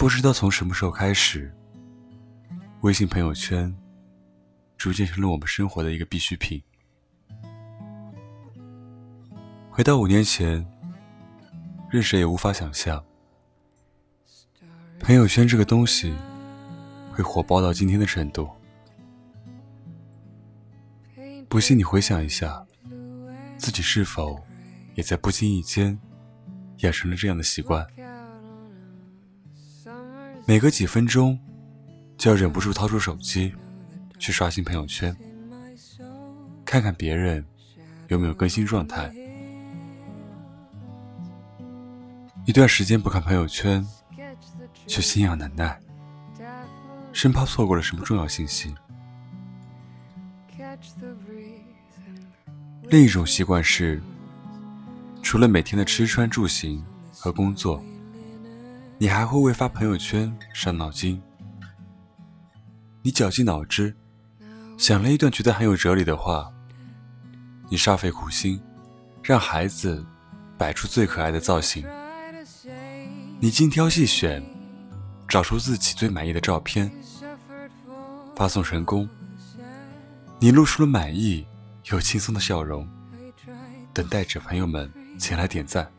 不知道从什么时候开始，微信朋友圈逐渐成了我们生活的一个必需品。回到五年前，任谁也无法想象，朋友圈这个东西会火爆到今天的程度。不信你回想一下，自己是否也在不经意间养成了这样的习惯？每隔几分钟，就要忍不住掏出手机，去刷新朋友圈，看看别人有没有更新状态。一段时间不看朋友圈，却心痒难耐，生怕错过了什么重要信息。另一种习惯是，除了每天的吃穿住行和工作。你还会为发朋友圈伤脑筋？你绞尽脑汁想了一段觉得很有哲理的话，你煞费苦心让孩子摆出最可爱的造型，你精挑细选找出自己最满意的照片，发送成功，你露出了满意又轻松的笑容，等待着朋友们前来点赞。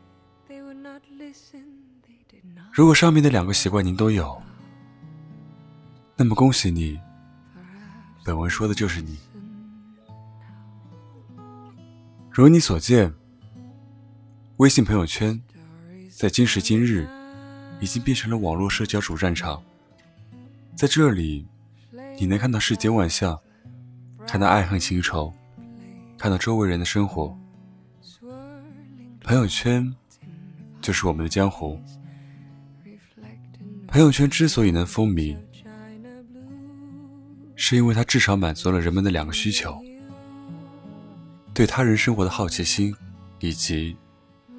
如果上面的两个习惯您都有，那么恭喜你，本文说的就是你。如你所见，微信朋友圈在今时今日已经变成了网络社交主战场。在这里，你能看到世间万象，看到爱恨情仇，看到周围人的生活。朋友圈就是我们的江湖。朋友圈之所以能风靡，是因为它至少满足了人们的两个需求：对他人生活的好奇心，以及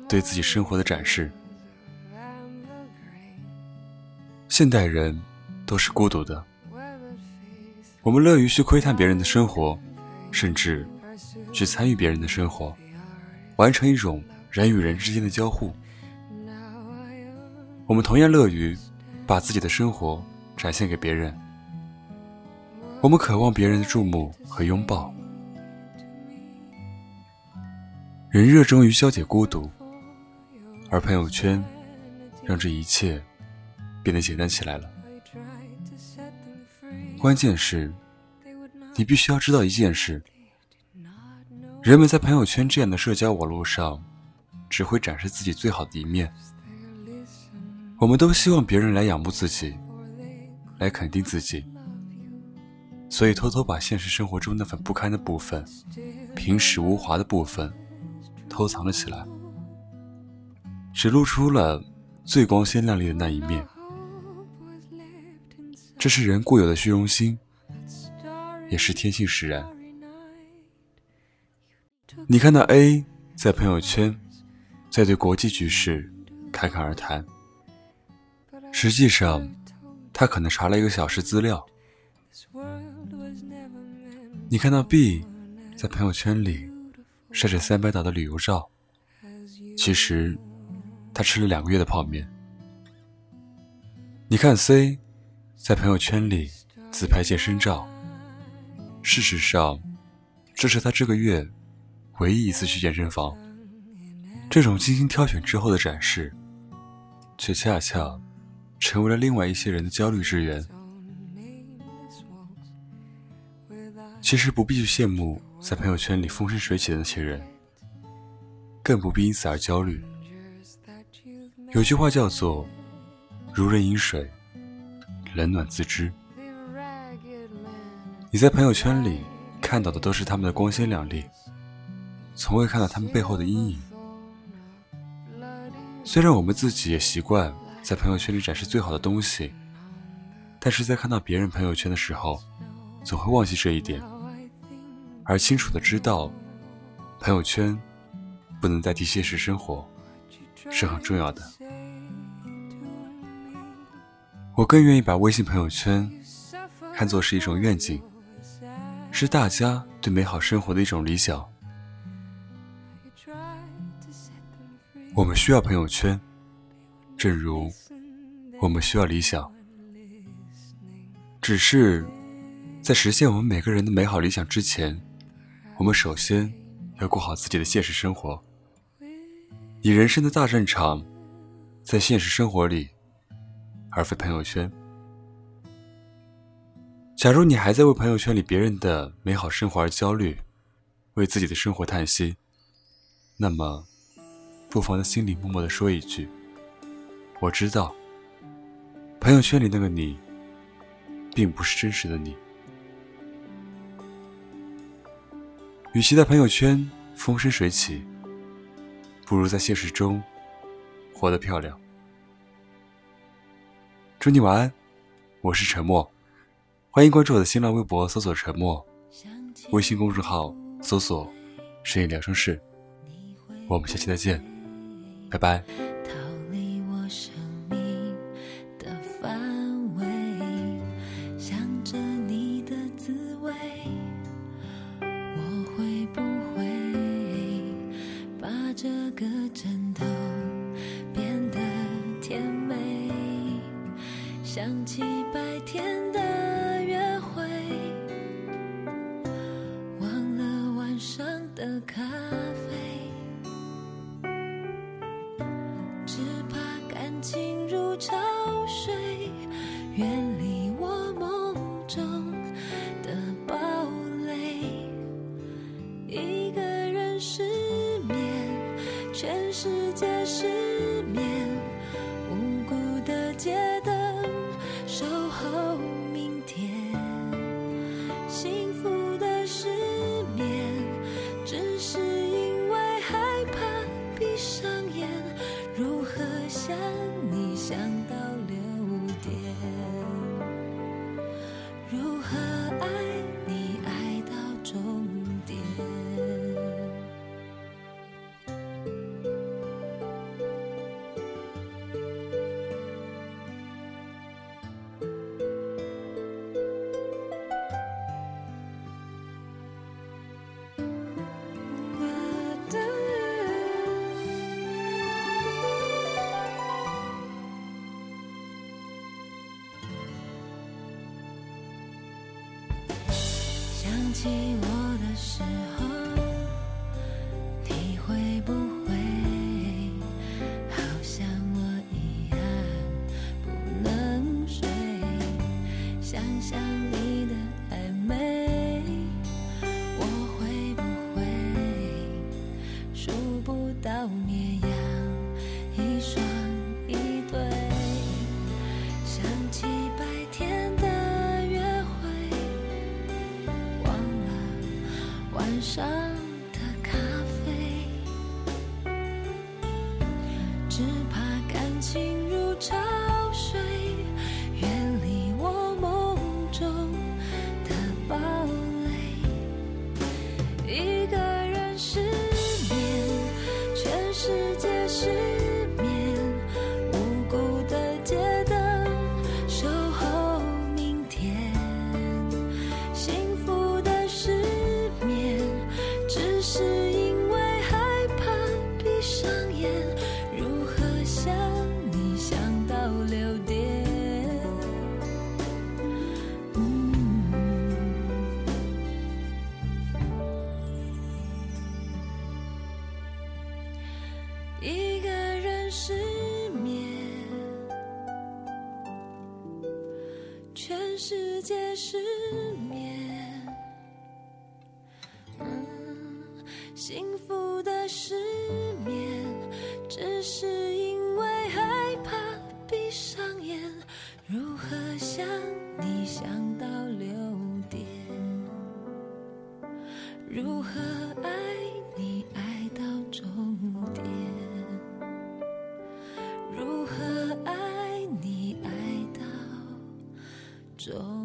对自己生活的展示。现代人都是孤独的，我们乐于去窥探别人的生活，甚至去参与别人的生活，完成一种人与人之间的交互。我们同样乐于。把自己的生活展现给别人，我们渴望别人的注目和拥抱。人热衷于消解孤独，而朋友圈让这一切变得简单起来了。关键是，你必须要知道一件事：人们在朋友圈这样的社交网络上，只会展示自己最好的一面。我们都希望别人来仰慕自己，来肯定自己，所以偷偷把现实生活中那份不堪的部分、平时无华的部分偷藏了起来，只露出了最光鲜亮丽的那一面。这是人固有的虚荣心，也是天性使然。你看到 A 在朋友圈在对国际局势侃侃而谈。实际上，他可能查了一个小时资料。你看到 B 在朋友圈里晒着三百岛的旅游照，其实他吃了两个月的泡面。你看 C 在朋友圈里自拍健身照，事实上，这是他这个月唯一一次去健身房。这种精心挑选之后的展示，却恰恰。成为了另外一些人的焦虑之源。其实不必去羡慕在朋友圈里风生水起的那些人，更不必因此而焦虑。有句话叫做“如人饮水，冷暖自知”。你在朋友圈里看到的都是他们的光鲜亮丽，从未看到他们背后的阴影。虽然我们自己也习惯。在朋友圈里展示最好的东西，但是在看到别人朋友圈的时候，总会忘记这一点，而清楚的知道，朋友圈不能代替现实生活，是很重要的。我更愿意把微信朋友圈看作是一种愿景，是大家对美好生活的一种理想。我们需要朋友圈。正如我们需要理想，只是在实现我们每个人的美好理想之前，我们首先要过好自己的现实生活。你人生的大战场，在现实生活里，而非朋友圈。假如你还在为朋友圈里别人的美好生活而焦虑，为自己的生活叹息，那么，不妨在心里默默的说一句：“我知道。”朋友圈里那个你，并不是真实的你。与其在朋友圈风生水起，不如在现实中活得漂亮。祝你晚安，我是沉默，欢迎关注我的新浪微博，搜索“沉默”，微信公众号搜索“深夜聊生事”。我们下期再见，拜拜。喂我会不会把这个枕头变得甜美？想起白天的约会忘了晚上的咖啡全世界失眠，无辜的街灯。守候明天，幸福的失眠，只是因为害怕闭上眼。如何想你想到想起我的时候，只怕感情如潮世界失眠。幸福的失眠，只是因为害怕闭上眼。如何想就。